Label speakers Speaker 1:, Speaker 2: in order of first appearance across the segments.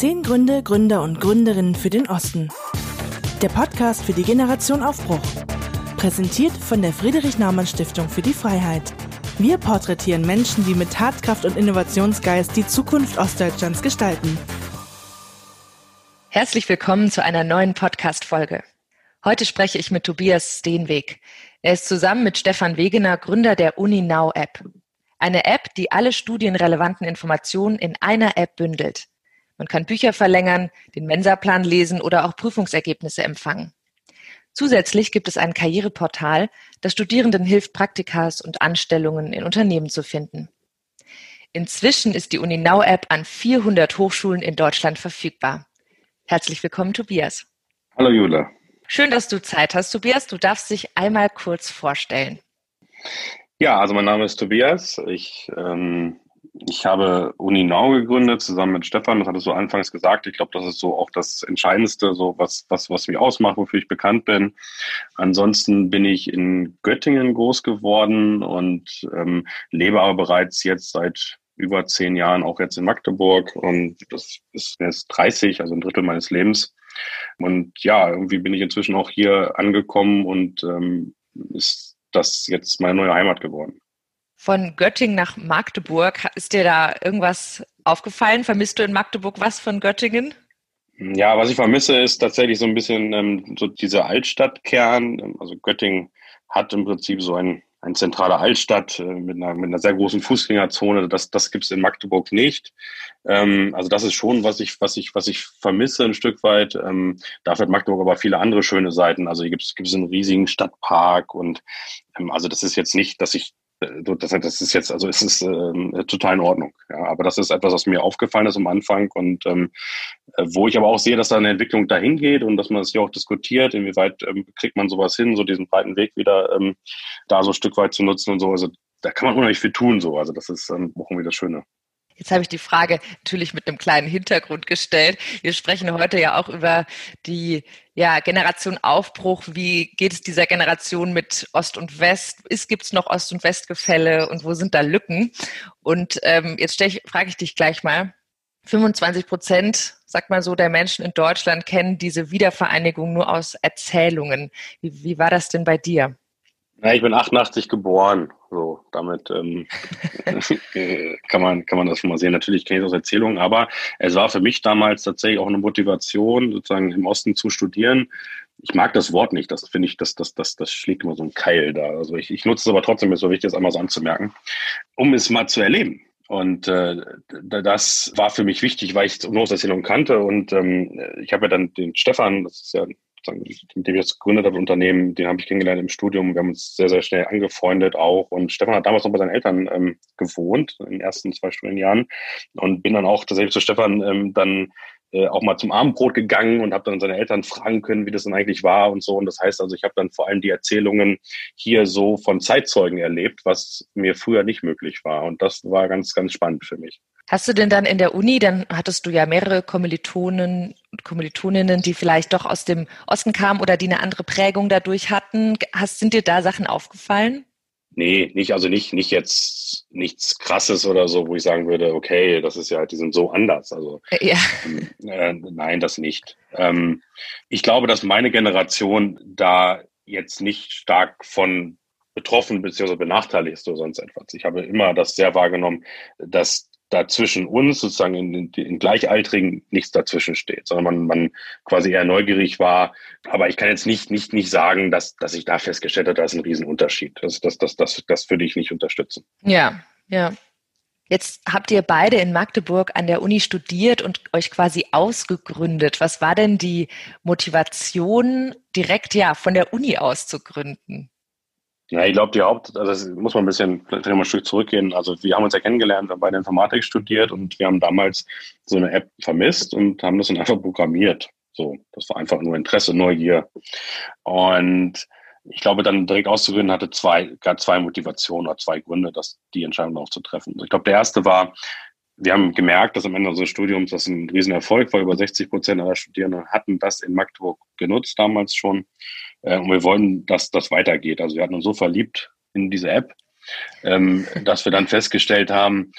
Speaker 1: Zehn Gründe, Gründer und Gründerinnen für den Osten. Der Podcast für die Generation Aufbruch. Präsentiert von der Friedrich-Naumann-Stiftung für die Freiheit. Wir porträtieren Menschen, die mit Tatkraft und Innovationsgeist die Zukunft Ostdeutschlands gestalten.
Speaker 2: Herzlich willkommen zu einer neuen Podcast-Folge. Heute spreche ich mit Tobias Steenweg. Er ist zusammen mit Stefan Wegener Gründer der UniNow-App. Eine App, die alle studienrelevanten Informationen in einer App bündelt. Man kann Bücher verlängern, den Mensaplan lesen oder auch Prüfungsergebnisse empfangen. Zusätzlich gibt es ein Karriereportal, das Studierenden hilft, Praktikas und Anstellungen in Unternehmen zu finden. Inzwischen ist die UniNow-App an 400 Hochschulen in Deutschland verfügbar. Herzlich willkommen, Tobias.
Speaker 3: Hallo, Jula.
Speaker 2: Schön, dass du Zeit hast, Tobias. Du darfst dich einmal kurz vorstellen.
Speaker 3: Ja, also mein Name ist Tobias. Ich ähm, ich habe UniNow gegründet, zusammen mit Stefan, das hattest du anfangs gesagt. Ich glaube, das ist so auch das Entscheidendste, so was, was, was mich ausmacht, wofür ich bekannt bin. Ansonsten bin ich in Göttingen groß geworden und ähm, lebe aber bereits jetzt seit über zehn Jahren auch jetzt in Magdeburg und das ist jetzt 30, also ein Drittel meines Lebens. Und ja, irgendwie bin ich inzwischen auch hier angekommen und ähm, ist das jetzt meine neue Heimat geworden
Speaker 2: von Göttingen nach Magdeburg. Ist dir da irgendwas aufgefallen? Vermisst du in Magdeburg was von Göttingen?
Speaker 3: Ja, was ich vermisse, ist tatsächlich so ein bisschen ähm, so dieser Altstadtkern. Also Göttingen hat im Prinzip so ein, ein zentrale Altstadt äh, mit, einer, mit einer sehr großen Fußgängerzone. Das, das gibt's in Magdeburg nicht. Ähm, also das ist schon, was ich, was ich, was ich vermisse ein Stück weit. Ähm, dafür hat Magdeburg aber viele andere schöne Seiten. Also hier gibt's gibt's einen riesigen Stadtpark und ähm, also das ist jetzt nicht, dass ich das, das ist jetzt, also es ist ähm, total in Ordnung. Ja, aber das ist etwas, was mir aufgefallen ist am Anfang und ähm, äh, wo ich aber auch sehe, dass da eine Entwicklung dahin geht und dass man das hier auch diskutiert, inwieweit ähm, kriegt man sowas hin, so diesen breiten Weg wieder ähm, da so ein Stück weit zu nutzen und so. Also da kann man unheimlich viel tun, so. Also das ist ähm, auch irgendwie das Schöne.
Speaker 2: Jetzt habe ich die Frage natürlich mit einem kleinen Hintergrund gestellt. Wir sprechen heute ja auch über die ja, Generation Aufbruch. Wie geht es dieser Generation mit Ost und West? Gibt es noch Ost- und Westgefälle und wo sind da Lücken? Und ähm, jetzt ich, frage ich dich gleich mal. 25 Prozent, sagt man so, der Menschen in Deutschland kennen diese Wiedervereinigung nur aus Erzählungen. Wie, wie war das denn bei dir?
Speaker 3: Ja, ich bin 88 geboren. So, damit ähm, kann man kann man das schon mal sehen. Natürlich kenne ich das aus Erzählungen, aber es war für mich damals tatsächlich auch eine Motivation, sozusagen im Osten zu studieren. Ich mag das Wort nicht. Das finde ich, das, das, das, das schlägt immer so ein Keil da. Also ich, ich nutze es aber trotzdem, ist so wichtig, das einmal so anzumerken, um es mal zu erleben. Und äh, das war für mich wichtig, weil ich Erzählung kannte. Und ähm, ich habe ja dann den Stefan, das ist ja dem ich jetzt gegründet habe, Unternehmen, den habe ich kennengelernt im Studium. Wir haben uns sehr, sehr schnell angefreundet auch. Und Stefan hat damals noch bei seinen Eltern ähm, gewohnt, in den ersten zwei Studienjahren. Und bin dann auch tatsächlich zu Stefan ähm, dann äh, auch mal zum Abendbrot gegangen und habe dann seine Eltern fragen können, wie das denn eigentlich war und so. Und das heißt also, ich habe dann vor allem die Erzählungen hier so von Zeitzeugen erlebt, was mir früher nicht möglich war. Und das war ganz, ganz spannend für mich.
Speaker 2: Hast du denn dann in der Uni, dann hattest du ja mehrere Kommilitonen und Kommilitoninnen, die vielleicht doch aus dem Osten kamen oder die eine andere Prägung dadurch hatten. Hast, sind dir da Sachen aufgefallen?
Speaker 3: Nee, nicht, also nicht, nicht jetzt nichts krasses oder so, wo ich sagen würde, okay, das ist ja, die sind so anders. Also
Speaker 2: äh, ja.
Speaker 3: äh, nein, das nicht. Ähm, ich glaube, dass meine Generation da jetzt nicht stark von betroffen bzw. benachteiligt ist oder sonst etwas. Ich habe immer das sehr wahrgenommen, dass da zwischen uns sozusagen in, in Gleichaltrigen nichts dazwischen steht, sondern man, man quasi eher neugierig war. Aber ich kann jetzt nicht, nicht, nicht sagen, dass, dass ich da festgestellt habe, da ist ein Riesenunterschied. Das, das, das, das, das würde ich nicht unterstützen.
Speaker 2: Ja, ja. Jetzt habt ihr beide in Magdeburg an der Uni studiert und euch quasi ausgegründet. Was war denn die Motivation, direkt ja von der Uni aus zu gründen?
Speaker 3: Ja, ich glaube, die Haupt, also das muss man ein bisschen, vielleicht mal ein Stück zurückgehen. Also wir haben uns ja kennengelernt, wir haben beide Informatik studiert und wir haben damals so eine App vermisst und haben das dann einfach programmiert. So, das war einfach nur Interesse, Neugier. Und ich glaube, dann direkt auszugründen hatte zwei, gar zwei Motivationen oder zwei Gründe, das, die Entscheidung auch zu treffen. Ich glaube, der erste war, wir haben gemerkt, dass am Ende unseres Studiums das ein Riesenerfolg war. Über 60 Prozent aller Studierenden hatten das in Magdeburg genutzt damals schon. Äh, und wir wollen, dass das weitergeht. Also wir hatten uns so verliebt in diese App, ähm, dass wir dann festgestellt haben,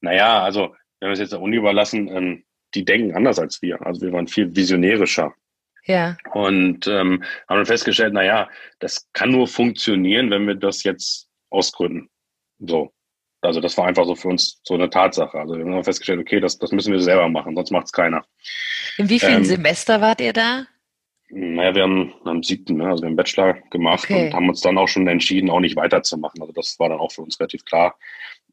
Speaker 3: naja, also wenn wir es jetzt der Uni überlassen, ähm, die denken anders als wir. Also wir waren viel visionärischer.
Speaker 2: Ja.
Speaker 3: Und ähm, haben dann festgestellt, na ja, das kann nur funktionieren, wenn wir das jetzt ausgründen. So. Also das war einfach so für uns so eine Tatsache. Also wir haben festgestellt, okay, das, das müssen wir selber machen, sonst macht es keiner.
Speaker 2: In wie vielen ähm, Semester wart ihr da?
Speaker 3: Naja, wir haben am siebten, ne, also wir haben Bachelor gemacht okay. und haben uns dann auch schon entschieden, auch nicht weiterzumachen. Also das war dann auch für uns relativ klar,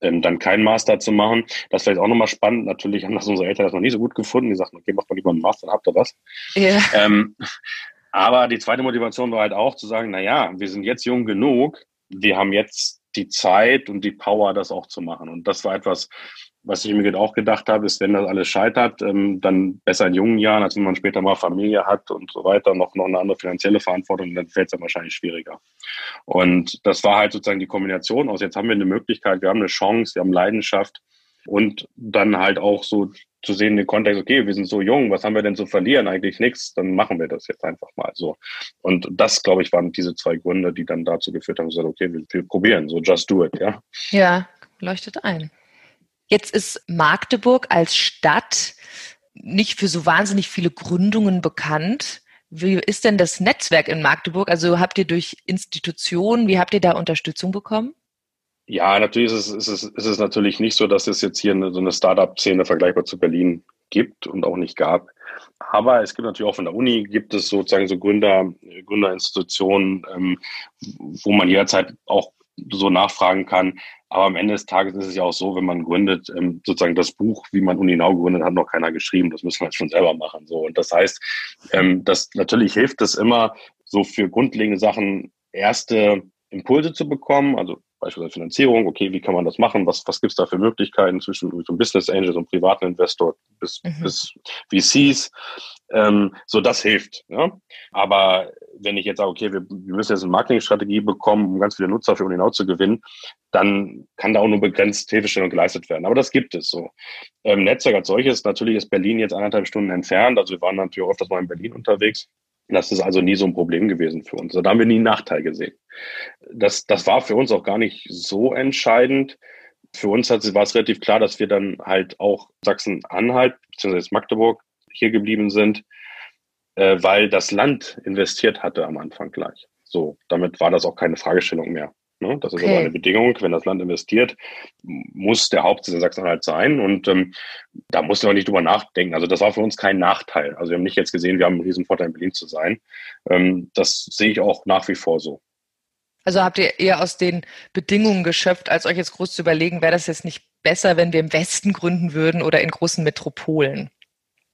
Speaker 3: ähm, dann keinen Master zu machen. Das ist vielleicht auch nochmal spannend. Natürlich haben das unsere Eltern das noch nie so gut gefunden. Die sagten, okay, macht mal lieber einen Master, dann habt ihr was. Ja. Ähm, aber die zweite Motivation war halt auch zu sagen, na ja, wir sind jetzt jung genug, wir haben jetzt die Zeit und die Power, das auch zu machen. Und das war etwas, was ich mir auch gedacht habe, ist, wenn das alles scheitert, ähm, dann besser in jungen Jahren, als wenn man später mal Familie hat und so weiter, noch, noch eine andere finanzielle Verantwortung, dann fällt es dann wahrscheinlich schwieriger. Und das war halt sozusagen die Kombination aus, jetzt haben wir eine Möglichkeit, wir haben eine Chance, wir haben Leidenschaft und dann halt auch so zu sehen, den Kontext, okay, wir sind so jung, was haben wir denn zu verlieren? Eigentlich nichts, dann machen wir das jetzt einfach mal so. Und das, glaube ich, waren diese zwei Gründe, die dann dazu geführt haben, gesagt, okay, wir, wir probieren, so just do it, ja.
Speaker 2: Ja, leuchtet ein. Jetzt ist Magdeburg als Stadt nicht für so wahnsinnig viele Gründungen bekannt. Wie ist denn das Netzwerk in Magdeburg? Also habt ihr durch Institutionen, wie habt ihr da Unterstützung bekommen?
Speaker 3: Ja, natürlich ist es, ist es, ist es natürlich nicht so, dass es jetzt hier eine, so eine Startup-Szene vergleichbar zu Berlin gibt und auch nicht gab. Aber es gibt natürlich auch von der Uni gibt es sozusagen so Gründer, Gründerinstitutionen, ähm, wo man jederzeit auch so nachfragen kann. Aber am Ende des Tages ist es ja auch so, wenn man gründet, ähm, sozusagen das Buch, wie man Uninau gegründet hat, noch keiner geschrieben. Das müssen wir jetzt schon selber machen. So. Und das heißt, ähm, das natürlich hilft es immer, so für grundlegende Sachen erste Impulse zu bekommen, also beispielsweise Finanzierung, okay, wie kann man das machen, was, was gibt es da für Möglichkeiten zwischen so einem Business Angel, so einem privaten Investor bis, mhm. bis VCs, ähm, so das hilft. Ja? Aber wenn ich jetzt sage, okay, wir, wir müssen jetzt eine Marketingstrategie bekommen, um ganz viele Nutzer für Uninau zu gewinnen, dann kann da auch nur begrenzt Hilfestellung geleistet werden. Aber das gibt es so. Ähm, Netzwerk als solches, natürlich ist Berlin jetzt anderthalb Stunden entfernt, also wir waren natürlich auch öfters mal in Berlin unterwegs. Das ist also nie so ein Problem gewesen für uns. Da haben wir nie einen Nachteil gesehen. Das, das war für uns auch gar nicht so entscheidend. Für uns hat, war es relativ klar, dass wir dann halt auch Sachsen-Anhalt bzw. Magdeburg hier geblieben sind, äh, weil das Land investiert hatte am Anfang gleich. So, damit war das auch keine Fragestellung mehr. Ne? Das ist okay. aber eine Bedingung. Wenn das Land investiert, muss der Hauptsitz in Sachsen-Anhalt sein. Und ähm, da mussten wir nicht drüber nachdenken. Also das war für uns kein Nachteil. Also wir haben nicht jetzt gesehen, wir haben einen riesen Vorteil in Berlin zu sein. Ähm, das sehe ich auch nach wie vor so.
Speaker 2: Also habt ihr eher aus den Bedingungen geschöpft, als euch jetzt groß zu überlegen, wäre das jetzt nicht besser, wenn wir im Westen gründen würden oder in großen Metropolen?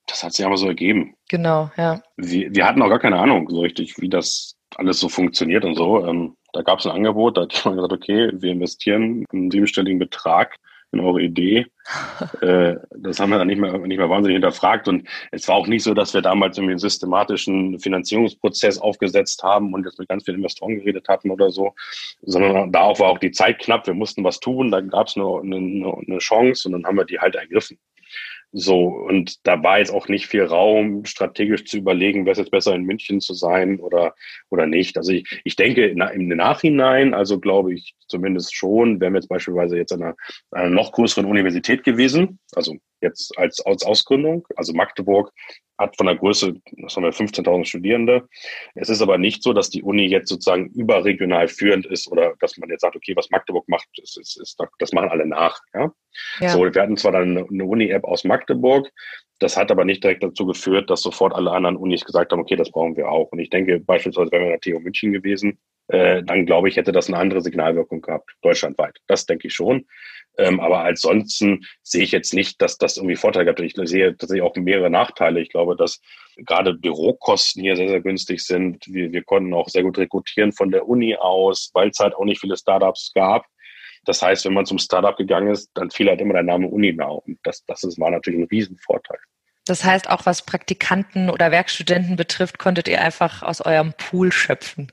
Speaker 3: Das hat sich aber so ergeben.
Speaker 2: Genau, ja.
Speaker 3: Wir, wir hatten auch gar keine Ahnung so richtig, wie das alles so funktioniert und so. Ähm, da gab es ein Angebot, da hat man gesagt, okay, wir investieren einen siebenstelligen Betrag in eure Idee. äh, das haben wir dann nicht mehr, nicht mehr wahnsinnig hinterfragt. Und es war auch nicht so, dass wir damals irgendwie einen systematischen Finanzierungsprozess aufgesetzt haben und jetzt mit ganz vielen Investoren geredet hatten oder so, sondern da auch war auch die Zeit knapp. Wir mussten was tun, da gab es eine, eine, eine Chance und dann haben wir die halt ergriffen. So, und da war jetzt auch nicht viel Raum, strategisch zu überlegen, wäre es jetzt besser in München zu sein oder, oder nicht. Also ich, ich denke im Nachhinein, also glaube ich zumindest schon, wären wir jetzt beispielsweise jetzt an einer, einer noch größeren Universität gewesen, also jetzt als, als Ausgründung, also Magdeburg hat von der Größe, das haben wir 15.000 Studierende. Es ist aber nicht so, dass die Uni jetzt sozusagen überregional führend ist oder dass man jetzt sagt, okay, was Magdeburg macht, ist, ist, ist, das machen alle nach. Ja? ja. So, wir hatten zwar dann eine Uni-App aus Magdeburg, das hat aber nicht direkt dazu geführt, dass sofort alle anderen Unis gesagt haben, okay, das brauchen wir auch. Und ich denke, beispielsweise, wenn wir in der TU München gewesen, äh, dann glaube ich, hätte das eine andere Signalwirkung gehabt, deutschlandweit. Das denke ich schon. Ähm, aber ansonsten sehe ich jetzt nicht, dass das irgendwie Vorteile gibt. Ich sehe tatsächlich auch mehrere Nachteile. Ich glaube, dass gerade Bürokosten hier sehr, sehr günstig sind. Wir, wir konnten auch sehr gut rekrutieren von der Uni aus, weil es halt auch nicht viele Startups gab. Das heißt, wenn man zum Startup gegangen ist, dann fiel halt immer der Name Uni Uninau. Und das, das war natürlich ein Riesenvorteil.
Speaker 2: Das heißt, auch was Praktikanten oder Werkstudenten betrifft, konntet ihr einfach aus eurem Pool schöpfen.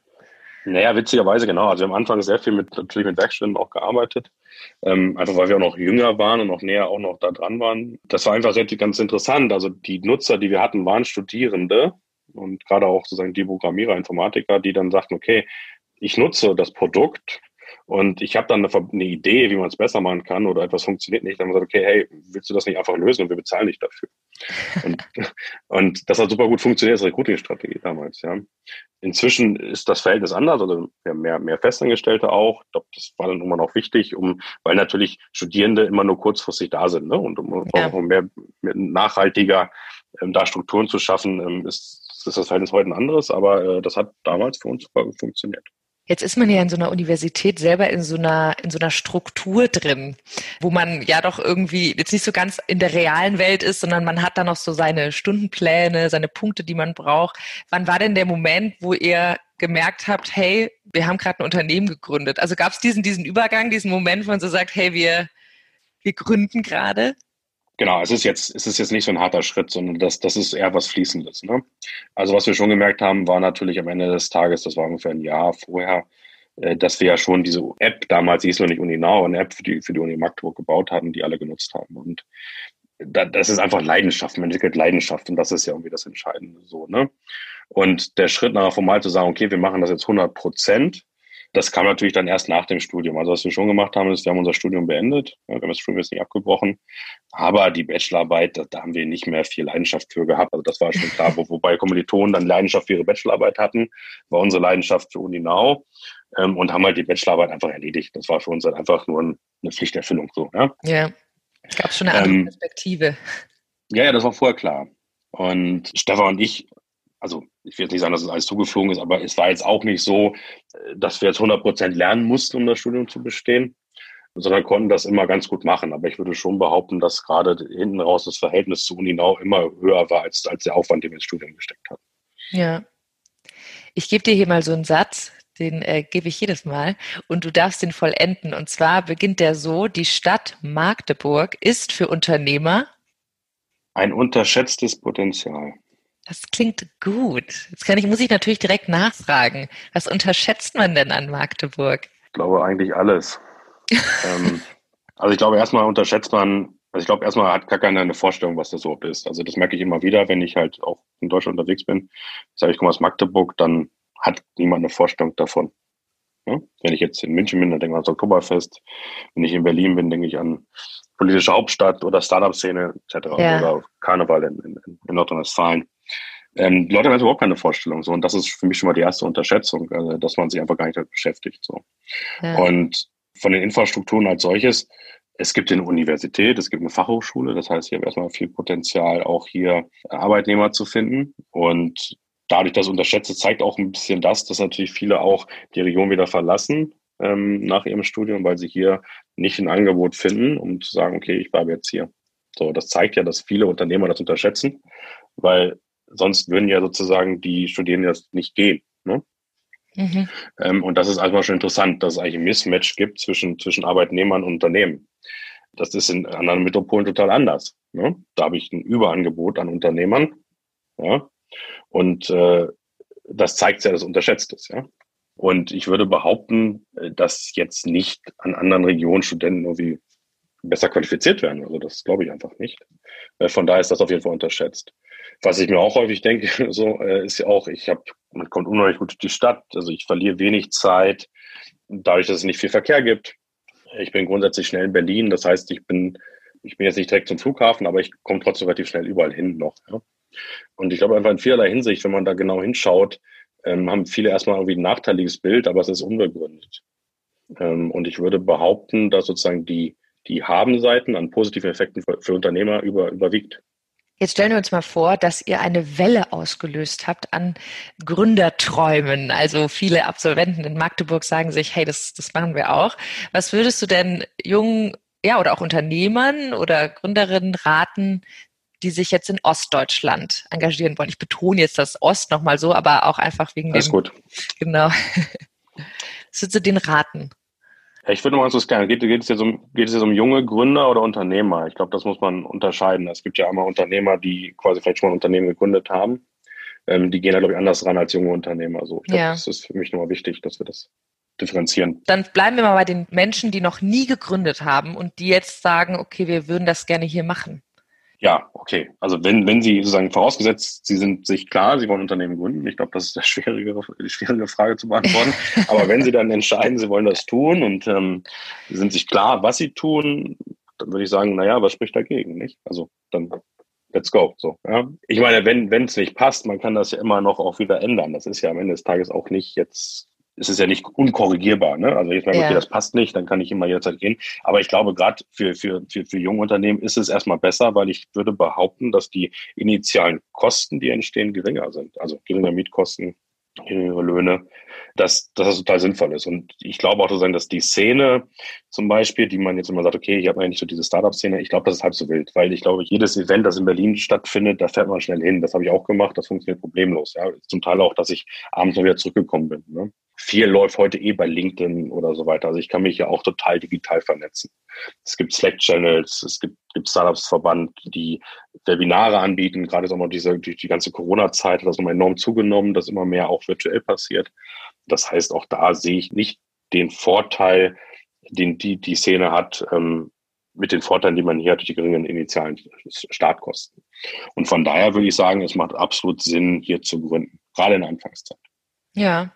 Speaker 3: Naja, witzigerweise, genau. Also wir haben am Anfang sehr viel mit, natürlich mit Werkstätten auch gearbeitet. Ähm, einfach weil wir auch noch jünger waren und noch näher auch noch da dran waren. Das war einfach relativ ganz interessant. Also die Nutzer, die wir hatten, waren Studierende und gerade auch sozusagen die Programmierer, Informatiker, die dann sagten, okay, ich nutze das Produkt und ich habe dann eine, eine, Idee, wie man es besser machen kann oder etwas funktioniert nicht. Dann haben wir gesagt, okay, hey, willst du das nicht einfach lösen und wir bezahlen dich dafür. Und, und das hat super gut funktioniert als Recruiting-Strategie damals, ja. Inzwischen ist das Verhältnis anders, also wir haben mehr, mehr Festangestellte auch. Ich glaube, das war dann immer noch wichtig, um, weil natürlich Studierende immer nur kurzfristig da sind, ne? Und um, ja. um mehr, mehr nachhaltiger ähm, da Strukturen zu schaffen, ähm, ist, ist das Verhältnis heute ein anderes, aber äh, das hat damals für uns super gut funktioniert.
Speaker 2: Jetzt ist man ja in so einer Universität selber in so einer, in so einer Struktur drin, wo man ja doch irgendwie jetzt nicht so ganz in der realen Welt ist, sondern man hat da noch so seine Stundenpläne, seine Punkte, die man braucht. Wann war denn der Moment, wo ihr gemerkt habt, hey, wir haben gerade ein Unternehmen gegründet? Also gab es diesen, diesen Übergang, diesen Moment, wo man so sagt, hey, wir, wir gründen gerade?
Speaker 3: Genau, es ist jetzt, es ist jetzt nicht so ein harter Schritt, sondern das, das ist eher was Fließendes. Ne? Also was wir schon gemerkt haben, war natürlich am Ende des Tages, das war ungefähr ein Jahr vorher, äh, dass wir ja schon diese App, damals hieß noch nicht Uninau, eine App für die, für die Uni Magdeburg gebaut hatten, die alle genutzt haben. Und da, das ist einfach Leidenschaft, man entwickelt Leidenschaft und das ist ja irgendwie das Entscheidende so. Ne? Und der Schritt nachher formal zu sagen, okay, wir machen das jetzt 100 Prozent, das kam natürlich dann erst nach dem Studium. Also was wir schon gemacht haben, ist, wir haben unser Studium beendet. Wir haben das Studium jetzt nicht abgebrochen. Aber die Bachelorarbeit, da, da haben wir nicht mehr viel Leidenschaft für gehabt. Also das war schon klar. Wo, wobei Kommilitonen dann Leidenschaft für ihre Bachelorarbeit hatten, war unsere Leidenschaft für Uninau. Ähm, und haben halt die Bachelorarbeit einfach erledigt. Das war für uns halt einfach nur ein, eine Pflichterfüllung so. Ja,
Speaker 2: ja. es gab schon eine andere ähm, Perspektive.
Speaker 3: Ja, ja, das war vorher klar. Und Stefan und ich also ich will jetzt nicht sagen, dass es alles zugeflogen ist, aber es war jetzt auch nicht so, äh, dass wir jetzt 100 Prozent lernen mussten, um das Studium zu bestehen, sondern konnten das immer ganz gut machen. Aber ich würde schon behaupten, dass gerade hinten raus das Verhältnis zu Uninau immer höher war als, als der Aufwand, den wir ins Studium gesteckt haben.
Speaker 2: Ja. Ich gebe dir hier mal so einen Satz, den äh, gebe ich jedes Mal und du darfst den vollenden. Und zwar beginnt der so, die Stadt Magdeburg ist für Unternehmer
Speaker 3: ein unterschätztes Potenzial.
Speaker 2: Das klingt gut. Jetzt kann ich, muss ich natürlich direkt nachfragen. Was unterschätzt man denn an Magdeburg?
Speaker 3: Ich glaube eigentlich alles. ähm, also ich glaube erstmal unterschätzt man, also ich glaube erstmal hat gar keiner eine Vorstellung, was das überhaupt ist. Also das merke ich immer wieder, wenn ich halt auch in Deutschland unterwegs bin. Sage ich komme aus Magdeburg, dann hat niemand eine Vorstellung davon. Ja? Wenn ich jetzt in München bin, dann denke ich ans Oktoberfest. Wenn ich in Berlin bin, denke ich an politische Hauptstadt oder Startup-Szene etc. Ja. oder Karneval in, in, in Nordrhein-Westfalen. Ähm, die Leute haben überhaupt keine Vorstellung. So. Und das ist für mich schon mal die erste Unterschätzung, also, dass man sich einfach gar nicht damit beschäftigt. So. Ja. Und von den Infrastrukturen als solches, es gibt eine Universität, es gibt eine Fachhochschule, das heißt, hier habe erstmal viel Potenzial, auch hier Arbeitnehmer zu finden. Und dadurch, dass unterschätze, zeigt auch ein bisschen das, dass natürlich viele auch die Region wieder verlassen ähm, nach ihrem Studium, weil sie hier nicht ein Angebot finden, um zu sagen, okay, ich bleibe jetzt hier. So, das zeigt ja, dass viele Unternehmer das unterschätzen, weil sonst würden ja sozusagen die Studierenden das nicht gehen. Ne? Mhm. Ähm, und das ist einfach schon interessant, dass es eigentlich ein Mismatch gibt zwischen, zwischen Arbeitnehmern und Unternehmen. Das ist in anderen Metropolen total anders. Ne? Da habe ich ein Überangebot an Unternehmern. Ja? Und äh, das zeigt ja, dass unterschätzt ist. Ja? Und ich würde behaupten, äh, dass jetzt nicht an anderen Regionen Studenten irgendwie besser qualifiziert werden. Also das glaube ich einfach nicht. Äh, von daher ist das auf jeden Fall unterschätzt. Was ich mir auch häufig denke, so äh, ist ja auch, ich habe, man kommt unheimlich gut durch die Stadt, also ich verliere wenig Zeit, dadurch, dass es nicht viel Verkehr gibt. Ich bin grundsätzlich schnell in Berlin, das heißt, ich bin, ich bin jetzt nicht direkt zum Flughafen, aber ich komme trotzdem relativ schnell überall hin noch. Ja. Und ich glaube einfach in vielerlei Hinsicht, wenn man da genau hinschaut, ähm, haben viele erstmal irgendwie ein nachteiliges Bild, aber es ist unbegründet. Ähm, und ich würde behaupten, dass sozusagen die, die Haben-Seiten an positiven Effekten für, für Unternehmer über, überwiegt.
Speaker 2: Jetzt stellen wir uns mal vor, dass ihr eine Welle ausgelöst habt an Gründerträumen. Also viele Absolventen in Magdeburg sagen sich, hey, das, das machen wir auch. Was würdest du denn jungen, ja, oder auch Unternehmern oder Gründerinnen raten, die sich jetzt in Ostdeutschland engagieren wollen? Ich betone jetzt das Ost nochmal so, aber auch einfach wegen
Speaker 3: Alles
Speaker 2: dem.
Speaker 3: gut.
Speaker 2: Genau. Was würdest du den raten?
Speaker 3: Ich würde mal so klären, geht, geht, es jetzt um, geht es jetzt um junge Gründer oder Unternehmer? Ich glaube, das muss man unterscheiden. Es gibt ja einmal Unternehmer, die quasi vielleicht schon mal ein Unternehmen gegründet haben. Ähm, die gehen da, glaube ich, anders ran als junge Unternehmer. Also ich glaube, ja. das ist für mich nochmal wichtig, dass wir das differenzieren.
Speaker 2: Dann bleiben wir mal bei den Menschen, die noch nie gegründet haben und die jetzt sagen, okay, wir würden das gerne hier machen.
Speaker 3: Ja, okay. Also wenn, wenn Sie sozusagen vorausgesetzt, Sie sind sich klar, Sie wollen Unternehmen gründen, ich glaube, das ist eine schwierige, die schwierige Frage zu beantworten. Aber wenn Sie dann entscheiden, Sie wollen das tun und ähm, sind sich klar, was Sie tun, dann würde ich sagen, naja, was spricht dagegen, nicht? Also dann let's go. So, ja. Ich meine, wenn es nicht passt, man kann das ja immer noch auch wieder ändern. Das ist ja am Ende des Tages auch nicht jetzt, es ist ja nicht unkorrigierbar. Ne? Also ich meine, ja. okay, das passt nicht, dann kann ich immer jederzeit gehen. Aber ich glaube, gerade für, für, für, für junge Unternehmen ist es erstmal besser, weil ich würde behaupten, dass die initialen Kosten, die entstehen, geringer sind. Also geringer Mietkosten, geringere Löhne, dass, dass das total sinnvoll ist. Und ich glaube auch sozusagen, dass die Szene zum Beispiel, die man jetzt immer sagt, okay, ich habe eigentlich so diese Startup-Szene, ich glaube, das ist halb so wild, weil ich glaube, jedes Event, das in Berlin stattfindet, da fährt man schnell hin. Das habe ich auch gemacht, das funktioniert problemlos. Ja. Zum Teil auch, dass ich abends noch wieder zurückgekommen bin. Ne? Viel läuft heute eh bei LinkedIn oder so weiter. Also ich kann mich ja auch total digital vernetzen. Es gibt Slack-Channels, es gibt, gibt Startups-Verband, die Webinare anbieten. Gerade ist auch noch diese, die, die ganze Corona-Zeit hat das nochmal enorm zugenommen, dass immer mehr auch virtuell passiert. Das heißt, auch da sehe ich nicht den Vorteil, den die, die Szene hat, ähm, mit den Vorteilen, die man hier hat durch die geringen initialen Startkosten. Und von daher würde ich sagen, es macht absolut Sinn, hier zu gründen, gerade in der Anfangszeit.
Speaker 2: Ja,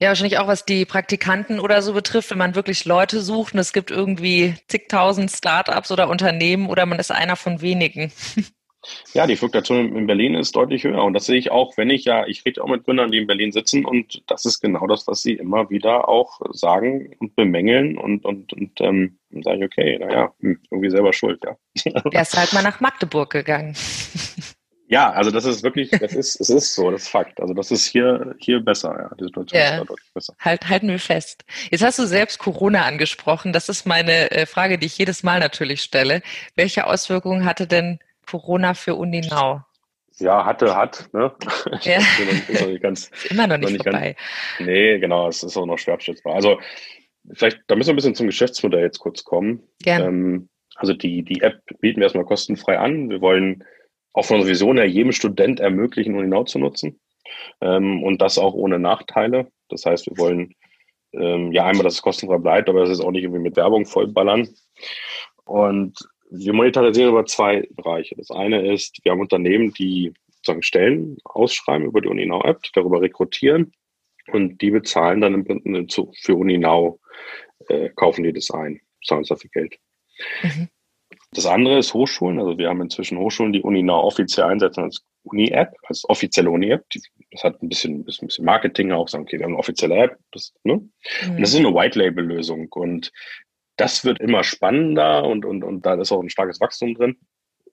Speaker 2: ja, wahrscheinlich auch was die Praktikanten oder so betrifft, wenn man wirklich Leute sucht und es gibt irgendwie zigtausend Startups oder Unternehmen oder man ist einer von wenigen.
Speaker 3: Ja, die Fluktuation in Berlin ist deutlich höher. Und das sehe ich auch, wenn ich ja, ich rede auch mit Gründern, die in Berlin sitzen und das ist genau das, was sie immer wieder auch sagen und bemängeln und, und, und ähm, dann sage ich, okay, naja, hm, irgendwie selber schuld, ja.
Speaker 2: Wärst halt mal nach Magdeburg gegangen.
Speaker 3: Ja, also das ist wirklich, das ist, es ist so, das ist Fakt. Also das ist hier, hier besser, ja. Die Situation ja. ist da deutlich besser.
Speaker 2: Halt, halten wir fest. Jetzt hast du selbst Corona angesprochen. Das ist meine äh, Frage, die ich jedes Mal natürlich stelle. Welche Auswirkungen hatte denn Corona für Uninau?
Speaker 3: Ja, hatte, hat, ne?
Speaker 2: Ja. ist, noch ganz, ist immer noch nicht, noch nicht vorbei.
Speaker 3: Ganz, nee, genau, es ist auch noch schwer abschätzbar. Also vielleicht, da müssen wir ein bisschen zum Geschäftsmodell jetzt kurz kommen.
Speaker 2: Gerne. Ähm,
Speaker 3: also die, die App bieten wir erstmal kostenfrei an. Wir wollen auch von Vision her jedem Student ermöglichen, Uninau zu nutzen. Ähm, und das auch ohne Nachteile. Das heißt, wir wollen ähm, ja einmal, dass es kostenfrei bleibt, aber das ist auch nicht irgendwie mit Werbung vollballern. Und wir monetarisieren über zwei Bereiche. Das eine ist, wir haben Unternehmen, die sozusagen Stellen ausschreiben über die Uninau-App, darüber rekrutieren und die bezahlen dann für Uninau, äh, kaufen die das ein, zahlen uns dafür Geld. Mhm. Das andere ist Hochschulen. Also wir haben inzwischen Hochschulen, die Uninau offiziell einsetzen als Uni-App, als offizielle Uni-App. Das hat ein bisschen, ein bisschen Marketing auch, sagen, okay, wir haben eine offizielle App. Das, ne? Mhm. Und das ist eine White-Label-Lösung. Und das wird immer spannender und, und, und da ist auch ein starkes Wachstum drin.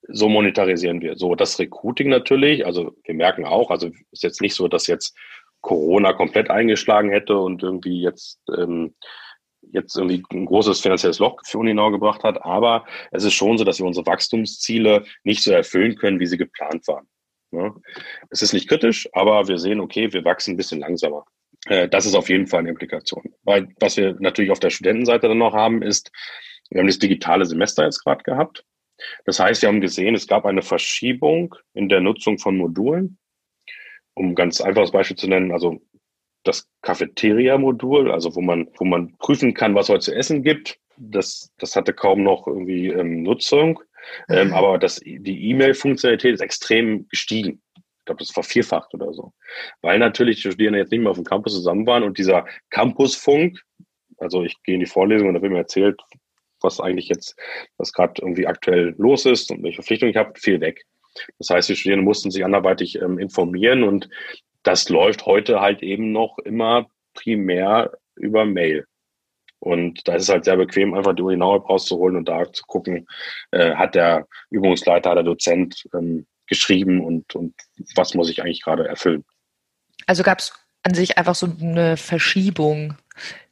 Speaker 3: So monetarisieren wir. So, das Recruiting natürlich, also wir merken auch, also ist jetzt nicht so, dass jetzt Corona komplett eingeschlagen hätte und irgendwie jetzt ähm, jetzt irgendwie ein großes finanzielles Loch für Uninau gebracht hat. Aber es ist schon so, dass wir unsere Wachstumsziele nicht so erfüllen können, wie sie geplant waren. Es ist nicht kritisch, aber wir sehen, okay, wir wachsen ein bisschen langsamer. Äh, das ist auf jeden Fall eine Implikation. Weil was wir natürlich auf der Studentenseite dann noch haben, ist, wir haben das digitale Semester jetzt gerade gehabt. Das heißt, wir haben gesehen, es gab eine Verschiebung in der Nutzung von Modulen. Um ein ganz einfaches Beispiel zu nennen, also das Cafeteria-Modul, also wo man, wo man prüfen kann, was heute zu essen gibt. Das, das hatte kaum noch irgendwie ähm, Nutzung. Ähm, mhm. aber das, die E-Mail-Funktionalität ist extrem gestiegen. Ich glaube, das ist vervierfacht oder so. Weil natürlich die Studierenden jetzt nicht mehr auf dem Campus zusammen waren und dieser Campusfunk, also ich gehe in die Vorlesung und da wird mir erzählt, was eigentlich jetzt, was gerade irgendwie aktuell los ist und welche Verpflichtungen ich habe, fiel weg. Das heißt, die Studierenden mussten sich anderweitig ähm, informieren und das läuft heute halt eben noch immer primär über Mail. Und da ist es halt sehr bequem, einfach die Urinal rauszuholen und da zu gucken, äh, hat der Übungsleiter, der Dozent ähm, geschrieben und, und was muss ich eigentlich gerade erfüllen.
Speaker 2: Also gab es an sich einfach so eine Verschiebung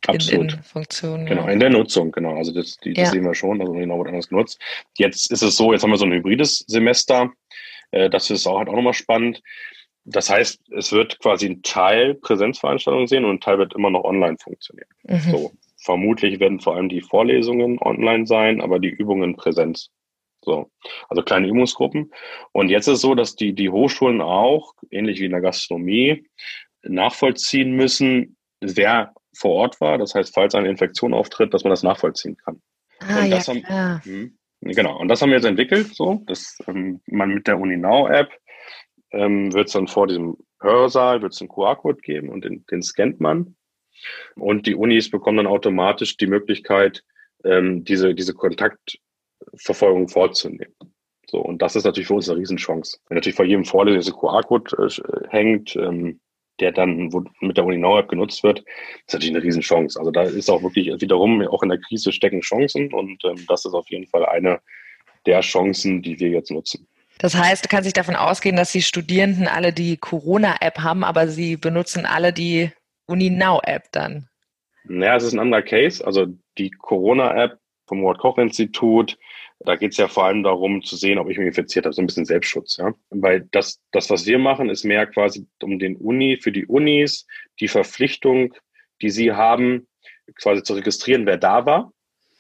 Speaker 3: Absolut.
Speaker 2: in, in Funktionen.
Speaker 3: Genau, in der Nutzung, genau. Also das, die, das ja. sehen wir schon, also genau wird anders genutzt. Jetzt ist es so, jetzt haben wir so ein hybrides Semester. Äh, das ist auch halt auch nochmal spannend. Das heißt, es wird quasi ein Teil Präsenzveranstaltungen sehen und ein Teil wird immer noch online funktionieren. Mhm. So, vermutlich werden vor allem die Vorlesungen online sein, aber die Übungen Präsenz. So, also kleine Übungsgruppen. Und jetzt ist es so, dass die, die Hochschulen auch, ähnlich wie in der Gastronomie, nachvollziehen müssen, wer vor Ort war. Das heißt, falls eine Infektion auftritt, dass man das nachvollziehen kann.
Speaker 2: Ah,
Speaker 3: und das
Speaker 2: ja,
Speaker 3: haben, hm, genau, und das haben wir jetzt entwickelt, so, dass ähm, man mit der UniNow-App ähm, wird es dann vor diesem Hörsaal wird's einen QR-Code geben und den, den scannt man. Und die Unis bekommen dann automatisch die Möglichkeit, ähm, diese, diese Kontaktverfolgung vorzunehmen. So, und das ist natürlich für uns eine Riesenchance. Wenn natürlich vor jedem Vorlesung ein QR-Code äh, hängt, ähm, der dann mit der Uni-Now-App genutzt wird, ist natürlich eine Riesenchance. Also da ist auch wirklich wiederum, auch in der Krise stecken Chancen und ähm, das ist auf jeden Fall eine der Chancen, die wir jetzt nutzen.
Speaker 2: Das heißt, du kannst dich davon ausgehen, dass die Studierenden alle die Corona-App haben, aber sie benutzen alle die Uni-Now-App dann.
Speaker 3: Naja, es ist ein anderer Case. Also die Corona-App vom Robert-Koch-Institut, da geht es ja vor allem darum zu sehen, ob ich mich infiziert habe, so ein bisschen Selbstschutz. Ja? Weil das, das, was wir machen, ist mehr quasi um den Uni, für die Unis, die Verpflichtung, die sie haben, quasi zu registrieren, wer da war.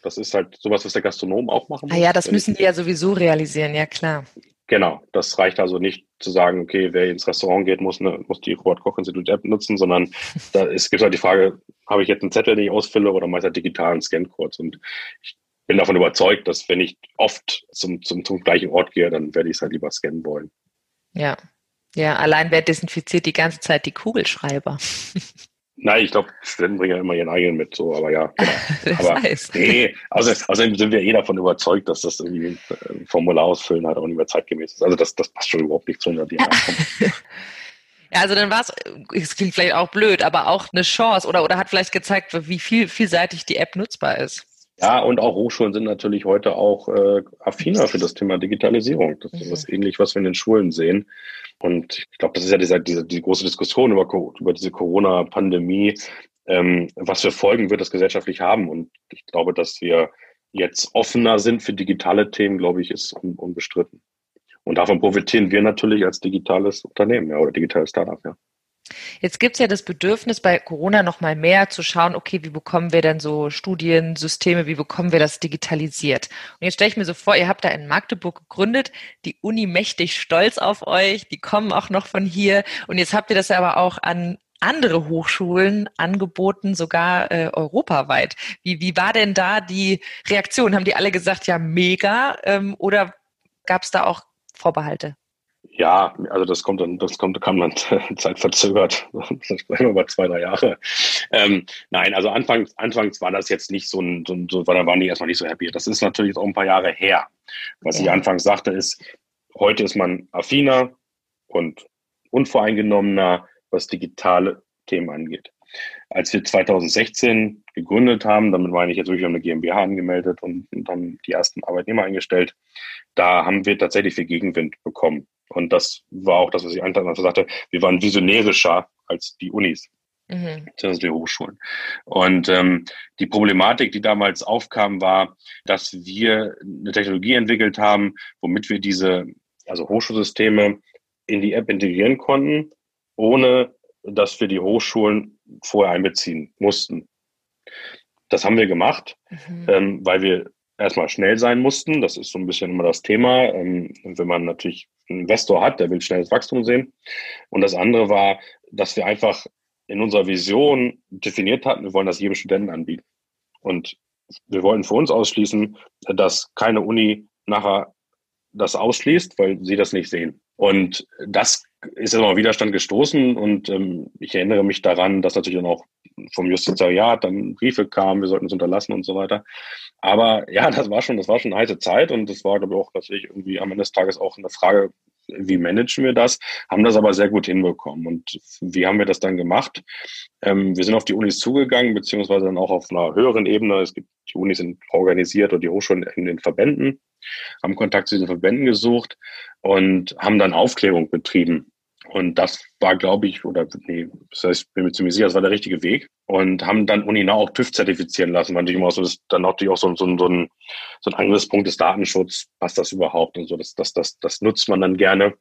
Speaker 3: Das ist halt sowas, was der Gastronom auch machen
Speaker 2: muss. Ah ja, das müssen die ja sowieso realisieren, ja klar.
Speaker 3: Genau, das reicht also nicht zu sagen, okay, wer ins Restaurant geht, muss, eine, muss die Robert Koch Institut App nutzen, sondern da ist, gibt halt die Frage, habe ich jetzt einen Zettel, den ich ausfülle oder mache ich halt digitalen Scan-Codes? Und ich bin davon überzeugt, dass wenn ich oft zum, zum, zum gleichen Ort gehe, dann werde ich es halt lieber scannen wollen.
Speaker 2: Ja. Ja, allein wer desinfiziert die ganze Zeit die Kugelschreiber.
Speaker 3: Nein, ich glaube, Studenten bringen ja immer ihren eigenen mit, so, aber ja. Genau. aber heißt. nee, außer, außerdem sind wir eh davon überzeugt, dass das irgendwie ein äh, Formular ausfüllen halt auch nicht mehr zeitgemäß ist. Also das, das passt schon überhaupt nicht zu unserer DNA.
Speaker 2: Ja, also dann war es, es klingt vielleicht auch blöd, aber auch eine Chance oder, oder hat vielleicht gezeigt, wie viel, vielseitig die App nutzbar ist.
Speaker 3: Ja, und auch Hochschulen sind natürlich heute auch äh, affiner für das Thema Digitalisierung. Das ist mhm. ähnlich, was wir in den Schulen sehen. Und ich glaube, das ist ja diese, diese, die große Diskussion über, über diese Corona-Pandemie. Ähm, was für Folgen wird das gesellschaftlich haben? Und ich glaube, dass wir jetzt offener sind für digitale Themen, glaube ich, ist un unbestritten. Und davon profitieren wir natürlich als digitales Unternehmen ja, oder digitales Startup. Ja.
Speaker 2: Jetzt gibt es ja das Bedürfnis bei Corona noch mal mehr zu schauen, okay, wie bekommen wir denn so Studiensysteme, wie bekommen wir das digitalisiert? Und jetzt stelle ich mir so vor, ihr habt da in Magdeburg gegründet, die Uni mächtig stolz auf euch, die kommen auch noch von hier und jetzt habt ihr das ja aber auch an andere Hochschulen angeboten, sogar äh, europaweit. Wie, wie war denn da die Reaktion? Haben die alle gesagt, ja, mega? Ähm, oder gab es da auch Vorbehalte?
Speaker 3: Ja, also das kommt dann, das kommt, kam dann zeitverzögert. Das sprechen wir über zwei, drei Jahre. Ähm, nein, also anfangs, anfangs war das jetzt nicht so ein, so, so da waren die erstmal nicht so happy. Das ist natürlich auch ein paar Jahre her. Was ich anfangs sagte, ist, heute ist man affiner und unvoreingenommener, was digitale Themen angeht. Als wir 2016 gegründet haben, damit meine ich jetzt wirklich, eine GmbH angemeldet und, und haben die ersten Arbeitnehmer eingestellt, da haben wir tatsächlich viel Gegenwind bekommen. Und das war auch das, was ich einfach sagte. Wir waren visionärischer als die Unis. Mhm. Die Hochschulen. Und ähm, die Problematik, die damals aufkam, war, dass wir eine Technologie entwickelt haben, womit wir diese, also Hochschulsysteme in die App integrieren konnten, ohne dass wir die Hochschulen vorher einbeziehen mussten. Das haben wir gemacht, mhm. ähm, weil wir erstmal schnell sein mussten. Das ist so ein bisschen immer das Thema. Ähm, wenn man natürlich einen Investor hat, der will schnelles Wachstum sehen. Und das andere war, dass wir einfach in unserer Vision definiert hatten, wir wollen das jedem Studenten anbieten. Und wir wollten für uns ausschließen, dass keine Uni nachher das ausschließt, weil sie das nicht sehen. Und das ist immer Widerstand gestoßen und ähm, ich erinnere mich daran, dass natürlich dann auch vom Justizariat dann Briefe kamen, wir sollten es unterlassen und so weiter. Aber ja, das war schon, das war schon eine heiße Zeit und das war, glaube ich, auch tatsächlich irgendwie am Ende des Tages auch eine Frage, wie managen wir das? Haben das aber sehr gut hinbekommen. Und wie haben wir das dann gemacht? Ähm, wir sind auf die Unis zugegangen, beziehungsweise dann auch auf einer höheren Ebene. Es gibt, die Unis sind organisiert und die Hochschulen in den Verbänden, haben Kontakt zu diesen Verbänden gesucht und haben dann Aufklärung betrieben und das war, glaube ich, oder nee, das heißt, bin mir ziemlich sicher, das war der richtige Weg. Und haben dann Uninau auch TÜV zertifizieren lassen, weil natürlich immer so, ist dann natürlich auch so, so, so, ein, so ein Angriffspunkt des Datenschutz, passt das überhaupt und so, das, das, das, das nutzt man dann gerne.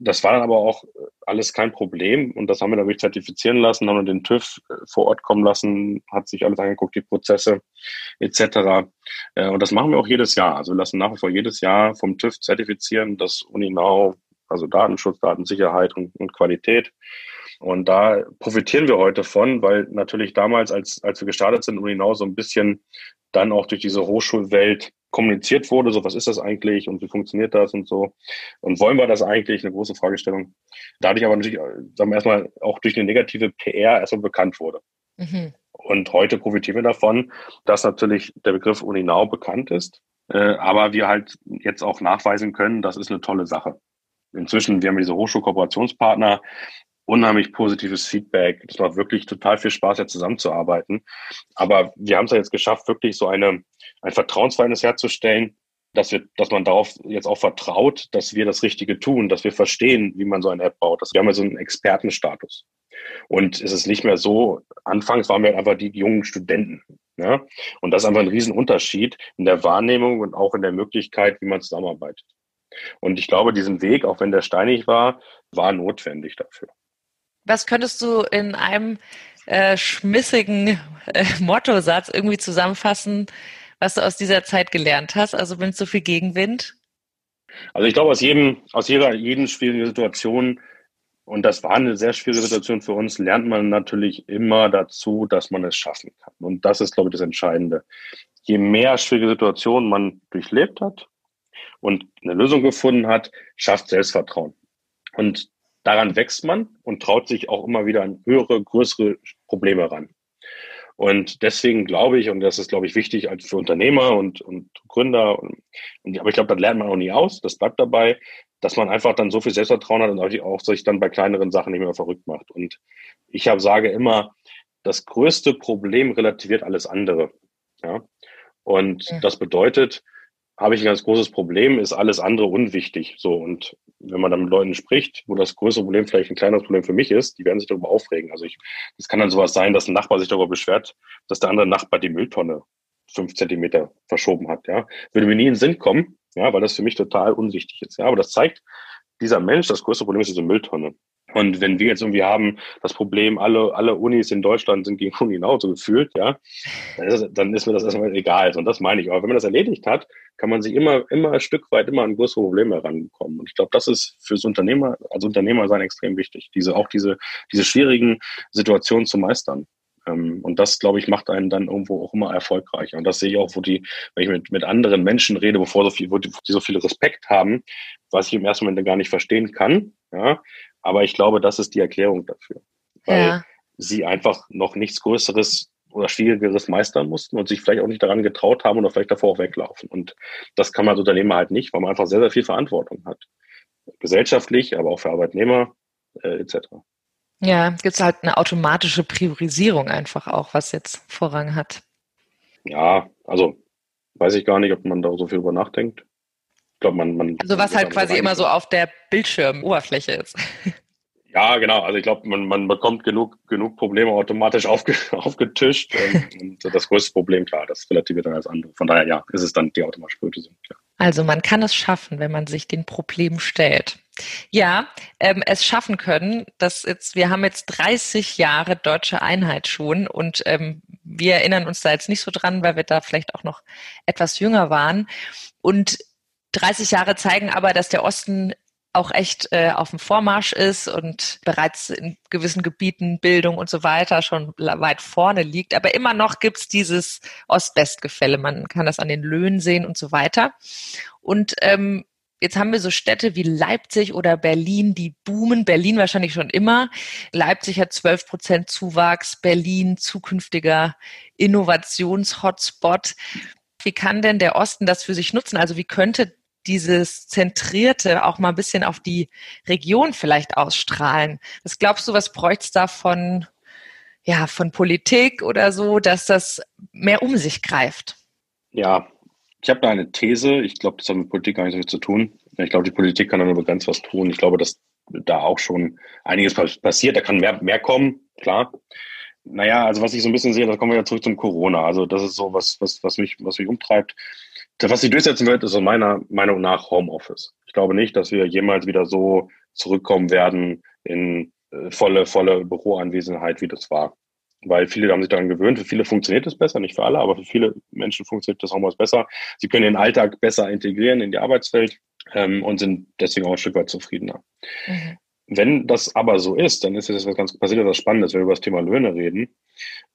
Speaker 3: Das war dann aber auch alles kein Problem und das haben wir dann wirklich zertifizieren lassen, haben den TÜV äh, vor Ort kommen lassen, hat sich alles angeguckt, die Prozesse etc. Äh, und das machen wir auch jedes Jahr. Also wir lassen nach wie vor jedes Jahr vom TÜV zertifizieren, dass Uninau also Datenschutz, Datensicherheit und, und Qualität. Und da profitieren wir heute von, weil natürlich damals, als, als wir gestartet sind und hinaus so ein bisschen dann auch durch diese Hochschulwelt kommuniziert wurde, so was ist das eigentlich und wie funktioniert das und so. Und wollen wir das eigentlich? Eine große Fragestellung. Dadurch aber natürlich, sagen wir erstmal, auch durch eine negative PR erstmal bekannt wurde. Mhm. Und heute profitieren wir davon, dass natürlich der Begriff Uninau bekannt ist Äh, aber wir halt jetzt auch nachweisen können, das ist eine tolle Sache. Inzwischen, wir haben diese Hochschulkooperationspartner, unheimlich positives Feedback. Das macht wirklich total viel Spaß, jetzt zusammenzuarbeiten. Aber wir haben es ja jetzt geschafft, wirklich so eine, ein Vertrauensverhältnis herzustellen, dass wir, dass man darauf jetzt auch vertraut, dass wir das Richtige tun, dass wir verstehen, wie man so eine App baut. wir haben ja so einen Expertenstatus. Und es ist nicht mehr so, anfangs waren wir einfach die jungen Studenten. Ja? Und das ist einfach ein Riesenunterschied in der Wahrnehmung und auch in der Möglichkeit, wie man zusammenarbeitet. Und ich glaube, diesen Weg, auch wenn der steinig war, war notwendig dafür.
Speaker 2: Was könntest du in einem äh, schmissigen äh, Mottosatz irgendwie zusammenfassen, was du aus dieser Zeit gelernt hast? Also wenn es so viel Gegenwind?
Speaker 3: Also ich glaube, aus jedem, aus jeder, jeden schwierigen Situation, und das war eine sehr schwierige Situation für uns, lernt man natürlich immer dazu, dass man es schaffen kann. Und das ist, glaube ich, das Entscheidende. Je mehr schwierige Situationen man durchlebt hat und eine Lösung gefunden hat, schafft Selbstvertrauen. Und daran wächst man und traut sich auch immer wieder an höhere, größere Probleme ran. Und deswegen glaube ich, und das ist, glaube ich, wichtig als für Unternehmer und, und Gründer, und, und, aber ich glaube, das lernt man auch nie aus, das bleibt dabei, dass man einfach dann so viel Selbstvertrauen hat und auch sich dann bei kleineren Sachen nicht mehr verrückt macht. Und ich habe, sage immer, das größte Problem relativiert alles andere. Ja? Und ja. das bedeutet, habe ich ein ganz großes Problem, ist alles andere unwichtig. So, und wenn man dann mit Leuten spricht, wo das größere Problem vielleicht ein kleineres Problem für mich ist, die werden sich darüber aufregen. Also ich, es kann dann sowas sein, dass ein Nachbar sich darüber beschwert, dass der andere Nachbar die Mülltonne fünf Zentimeter verschoben hat. Ja, würde mir nie in den Sinn kommen, ja, weil das für mich total unwichtig ist. Ja, aber das zeigt, dieser Mensch, das größte Problem ist diese Mülltonne. Und wenn wir jetzt irgendwie haben, das Problem, alle, alle Unis in Deutschland sind gegen Uni so gefühlt, ja, dann ist, dann ist mir das erstmal egal. Und das meine ich. Aber wenn man das erledigt hat, kann man sich immer, immer ein Stück weit immer an größere Probleme herankommen. Und ich glaube, das ist fürs Unternehmer, als Unternehmer sein extrem wichtig, diese, auch diese, diese schwierigen Situationen zu meistern. Ähm, und das, glaube ich, macht einen dann irgendwo auch immer erfolgreicher. Und das sehe ich auch, wo die, wenn ich mit, mit anderen Menschen rede, bevor so viel, wo die, die so viel Respekt haben, was ich im ersten Moment gar nicht verstehen kann. Ja, aber ich glaube, das ist die Erklärung dafür. Weil ja. sie einfach noch nichts Größeres oder Schwierigeres meistern mussten und sich vielleicht auch nicht daran getraut haben oder vielleicht davor auch weglaufen. Und das kann man als Unternehmer halt nicht, weil man einfach sehr, sehr viel Verantwortung hat. Gesellschaftlich, aber auch für Arbeitnehmer äh, etc.
Speaker 2: Ja, gibt es halt eine automatische Priorisierung einfach auch, was jetzt Vorrang hat.
Speaker 3: Ja, also weiß ich gar nicht, ob man da so viel drüber nachdenkt
Speaker 2: glaube, man, man. Also was halt quasi immer so auf der Bildschirmoberfläche ist.
Speaker 3: Ja, genau. Also ich glaube, man, man bekommt genug, genug Probleme automatisch aufge, aufgetischt. und, und das größte Problem, klar, das relativiert dann als andere. Von daher, ja, ist es dann die automatische Priorisierung. Ja.
Speaker 2: Also man kann es schaffen, wenn man sich den Problem stellt. Ja, ähm, es schaffen können. dass jetzt, wir haben jetzt 30 Jahre deutsche Einheit schon und ähm, wir erinnern uns da jetzt nicht so dran, weil wir da vielleicht auch noch etwas jünger waren. Und 30 Jahre zeigen aber, dass der Osten auch echt äh, auf dem Vormarsch ist und bereits in gewissen Gebieten Bildung und so weiter schon weit vorne liegt. Aber immer noch gibt's dieses Ost-West-Gefälle. Man kann das an den Löhnen sehen und so weiter. Und ähm, jetzt haben wir so Städte wie Leipzig oder Berlin, die boomen. Berlin wahrscheinlich schon immer. Leipzig hat 12 Prozent Zuwachs. Berlin zukünftiger Innovations-Hotspot. Wie kann denn der Osten das für sich nutzen? Also wie könnte dieses Zentrierte auch mal ein bisschen auf die Region vielleicht ausstrahlen. Was glaubst du, was bräuchte es da von, ja, von Politik oder so, dass das mehr um sich greift?
Speaker 3: Ja, ich habe da eine These. Ich glaube, das hat mit Politik gar nicht so viel zu tun. Ich glaube, die Politik kann da nur begrenzt was tun. Ich glaube, dass da auch schon einiges passiert. Da kann mehr, mehr kommen, klar. Naja, also was ich so ein bisschen sehe, da kommen wir ja zurück zum Corona. Also das ist so was, was, was mich, was mich umtreibt. Was sich durchsetzen wird, ist aus meiner Meinung nach Homeoffice. Ich glaube nicht, dass wir jemals wieder so zurückkommen werden in äh, volle, volle Büroanwesenheit, wie das war. Weil viele haben sich daran gewöhnt. Für viele funktioniert es besser, nicht für alle, aber für viele Menschen funktioniert das Homeoffice besser. Sie können den Alltag besser integrieren in die Arbeitswelt ähm, und sind deswegen auch ein Stück weit zufriedener. Mhm. Wenn das aber so ist, dann ist jetzt was ganz passiert, was Spannendes, wenn wir über das Thema Löhne reden.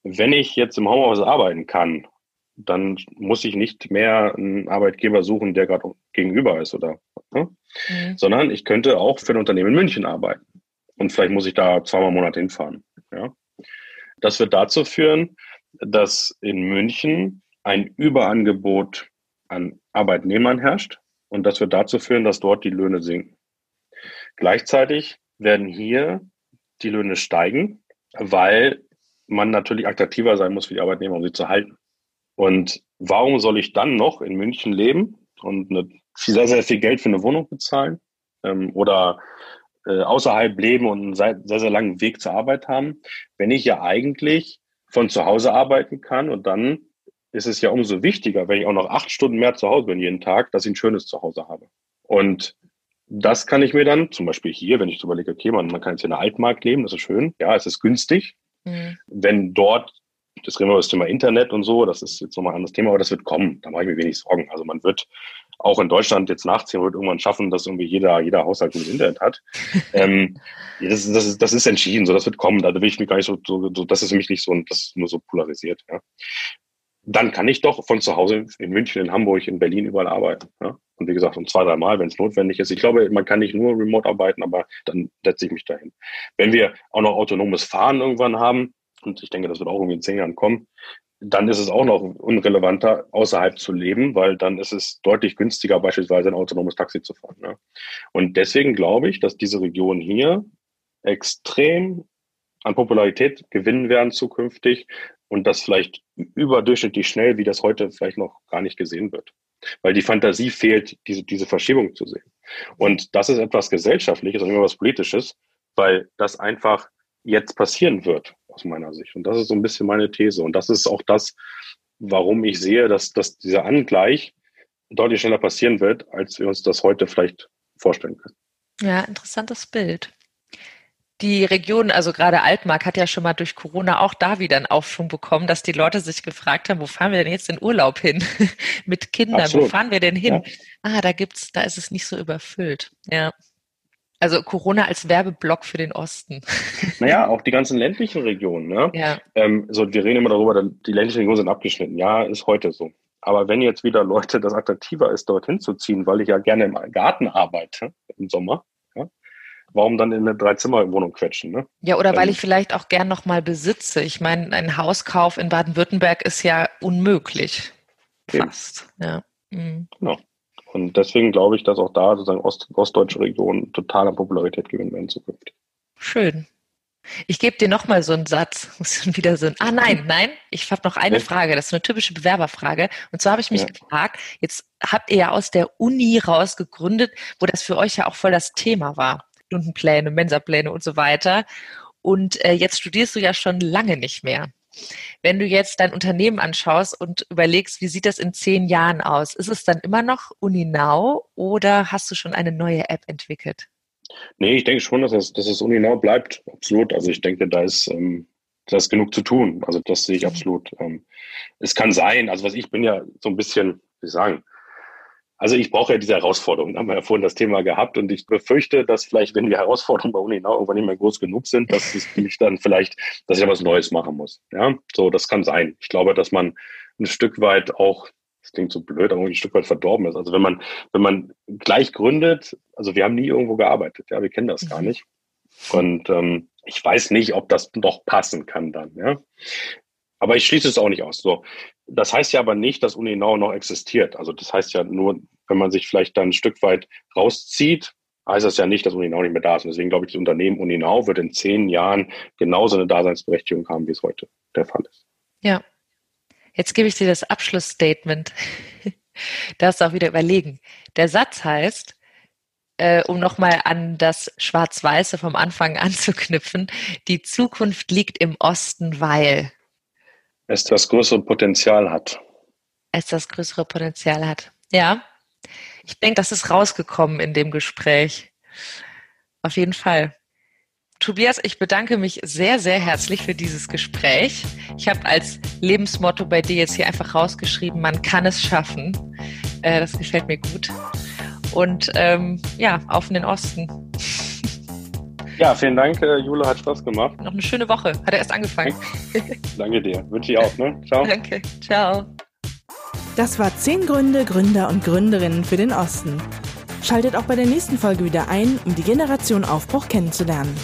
Speaker 3: Wenn ich jetzt im Homeoffice arbeiten kann dann muss ich nicht mehr einen Arbeitgeber suchen, der gerade gegenüber ist oder, ne? mhm. sondern ich könnte auch für ein Unternehmen in München arbeiten. Und vielleicht muss ich da zweimal im Monat hinfahren. Ja? Das wird dazu führen, dass in München ein Überangebot an Arbeitnehmern herrscht und das wird dazu führen, dass dort die Löhne sinken. Gleichzeitig werden hier die Löhne steigen, weil man natürlich attraktiver sein muss für die Arbeitnehmer, um sie zu halten. Und warum soll ich dann noch in München leben und eine, sehr, sehr viel Geld für eine Wohnung bezahlen ähm, oder äh, außerhalb leben und einen sehr, sehr, langen Weg zur Arbeit haben, wenn ich ja eigentlich von zu Hause arbeiten kann und dann ist es ja umso wichtiger, wenn ich auch noch acht Stunden mehr zu Hause bin jeden Tag, dass ich ein schönes Zuhause habe. Und das kann ich mir dann, zum Beispiel hier, wenn ich überlege, okay, man, man kann jetzt in der Altmark leben, das ist schön, ja, es ist günstig. Mhm. Wenn dort, das reden wir über das Thema Internet und so, das ist jetzt nochmal ein anderes Thema, aber das wird kommen, da mache ich mir wenig Sorgen. Also man wird auch in Deutschland jetzt nachziehen, wird irgendwann schaffen, dass irgendwie jeder, jeder Haushalt gutes Internet hat. ähm, das, das, ist, das ist entschieden, so das wird kommen. Da will ich mich gar nicht so, so, so das ist für mich nicht so, das ist nur so polarisiert. Ja. Dann kann ich doch von zu Hause in München, in Hamburg, in Berlin überall arbeiten. Ja. Und wie gesagt, um zwei, drei Mal, wenn es notwendig ist. Ich glaube, man kann nicht nur remote arbeiten, aber dann setze ich mich dahin. Wenn wir auch noch autonomes Fahren irgendwann haben, und ich denke, das wird auch irgendwie in zehn Jahren kommen, dann ist es auch noch unrelevanter, außerhalb zu leben, weil dann ist es deutlich günstiger, beispielsweise ein autonomes Taxi zu fahren. Ne? Und deswegen glaube ich, dass diese Regionen hier extrem an Popularität gewinnen werden zukünftig und das vielleicht überdurchschnittlich schnell, wie das heute vielleicht noch gar nicht gesehen wird. Weil die Fantasie fehlt, diese, diese Verschiebung zu sehen. Und das ist etwas Gesellschaftliches und immer was Politisches, weil das einfach jetzt passieren wird aus meiner Sicht. Und das ist so ein bisschen meine These. Und das ist auch das, warum ich sehe, dass, dass dieser Angleich deutlich schneller passieren wird, als wir uns das heute vielleicht vorstellen können.
Speaker 2: Ja, interessantes Bild. Die Region, also gerade Altmark, hat ja schon mal durch Corona auch da wieder einen Aufschwung bekommen, dass die Leute sich gefragt haben, wo fahren wir denn jetzt in Urlaub hin? Mit Kindern, Absolut. wo fahren wir denn hin? Ja. Ah, da gibt's, da ist es nicht so überfüllt. Ja. Also Corona als Werbeblock für den Osten.
Speaker 3: Naja, auch die ganzen ländlichen Regionen. Ne? Ja. Ähm, so, wir reden immer darüber, die ländlichen Regionen sind abgeschnitten. Ja, ist heute so. Aber wenn jetzt wieder Leute das attraktiver ist, dorthin zu ziehen, weil ich ja gerne im Garten arbeite im Sommer, ja, warum dann in eine Dreizimmerwohnung quetschen? Ne?
Speaker 2: Ja, oder ähm, weil ich vielleicht auch gern nochmal besitze. Ich meine, ein Hauskauf in Baden-Württemberg ist ja unmöglich. Fast. Eben. Ja.
Speaker 3: Mhm. Genau. Und deswegen glaube ich, dass auch da sozusagen Ost, ostdeutsche Regionen total an Popularität gewinnen werden zukünftig.
Speaker 2: Schön. Ich gebe dir nochmal so einen Satz. wieder so ein, ah nein, nein, ich habe noch eine Frage. Das ist eine typische Bewerberfrage. Und zwar habe ich mich ja. gefragt, jetzt habt ihr ja aus der Uni raus gegründet, wo das für euch ja auch voll das Thema war. Stundenpläne, Mensapläne und so weiter. Und äh, jetzt studierst du ja schon lange nicht mehr. Wenn du jetzt dein Unternehmen anschaust und überlegst, wie sieht das in zehn Jahren aus, ist es dann immer noch Uninau oder hast du schon eine neue App entwickelt?
Speaker 3: Nee, ich denke schon, dass es, dass es Uninau bleibt. Absolut. Also ich denke, da ist, ähm, da ist genug zu tun. Also das sehe ich mhm. absolut. Ähm, es kann sein, also was ich bin ja so ein bisschen, wie sagen, also ich brauche ja diese Herausforderungen. Da haben wir ja vorhin das Thema gehabt und ich befürchte, dass vielleicht, wenn die Herausforderungen bei Uninau irgendwann nicht mehr groß genug sind, dass es mich dann vielleicht, dass ich da was Neues machen muss. Ja, so, das kann sein. Ich glaube, dass man ein Stück weit auch, das klingt so blöd, aber ein Stück weit verdorben ist. Also wenn man, wenn man gleich gründet, also wir haben nie irgendwo gearbeitet, ja, wir kennen das gar mhm. nicht. Und ähm, ich weiß nicht, ob das noch passen kann dann, ja. Aber ich schließe es auch nicht aus. So, das heißt ja aber nicht, dass Uninau noch existiert. Also das heißt ja nur, wenn man sich vielleicht dann ein Stück weit rauszieht, heißt das ja nicht, dass Uninau nicht mehr da ist. Und deswegen glaube ich, das Unternehmen Uninau wird in zehn Jahren genauso eine Daseinsberechtigung haben, wie es heute der Fall ist.
Speaker 2: Ja. Jetzt gebe ich dir das Abschlussstatement. Darfst du auch wieder überlegen. Der Satz heißt, äh, um nochmal an das Schwarz-Weiße vom Anfang anzuknüpfen, die Zukunft liegt im Osten, weil
Speaker 3: es das größere Potenzial hat.
Speaker 2: Es das größere Potenzial hat. Ja. Ich denke, das ist rausgekommen in dem Gespräch. Auf jeden Fall. Tobias, ich bedanke mich sehr, sehr herzlich für dieses Gespräch. Ich habe als Lebensmotto bei dir jetzt hier einfach rausgeschrieben, man kann es schaffen. Äh, das gefällt mir gut. Und ähm, ja, auf in den Osten.
Speaker 3: Ja, vielen Dank, äh, Jule, hat Spaß gemacht.
Speaker 2: Noch eine schöne Woche. Hat er erst angefangen.
Speaker 3: Danke dir. Wünsche ich auch, ne?
Speaker 2: Ciao. Danke. Ciao.
Speaker 1: Das war 10 Gründe, Gründer und Gründerinnen für den Osten. Schaltet auch bei der nächsten Folge wieder ein, um die Generation Aufbruch kennenzulernen.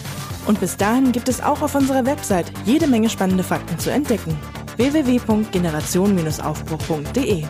Speaker 1: Und bis dahin gibt es auch auf unserer Website jede Menge spannende Fakten zu entdecken. www.generation-aufbruch.de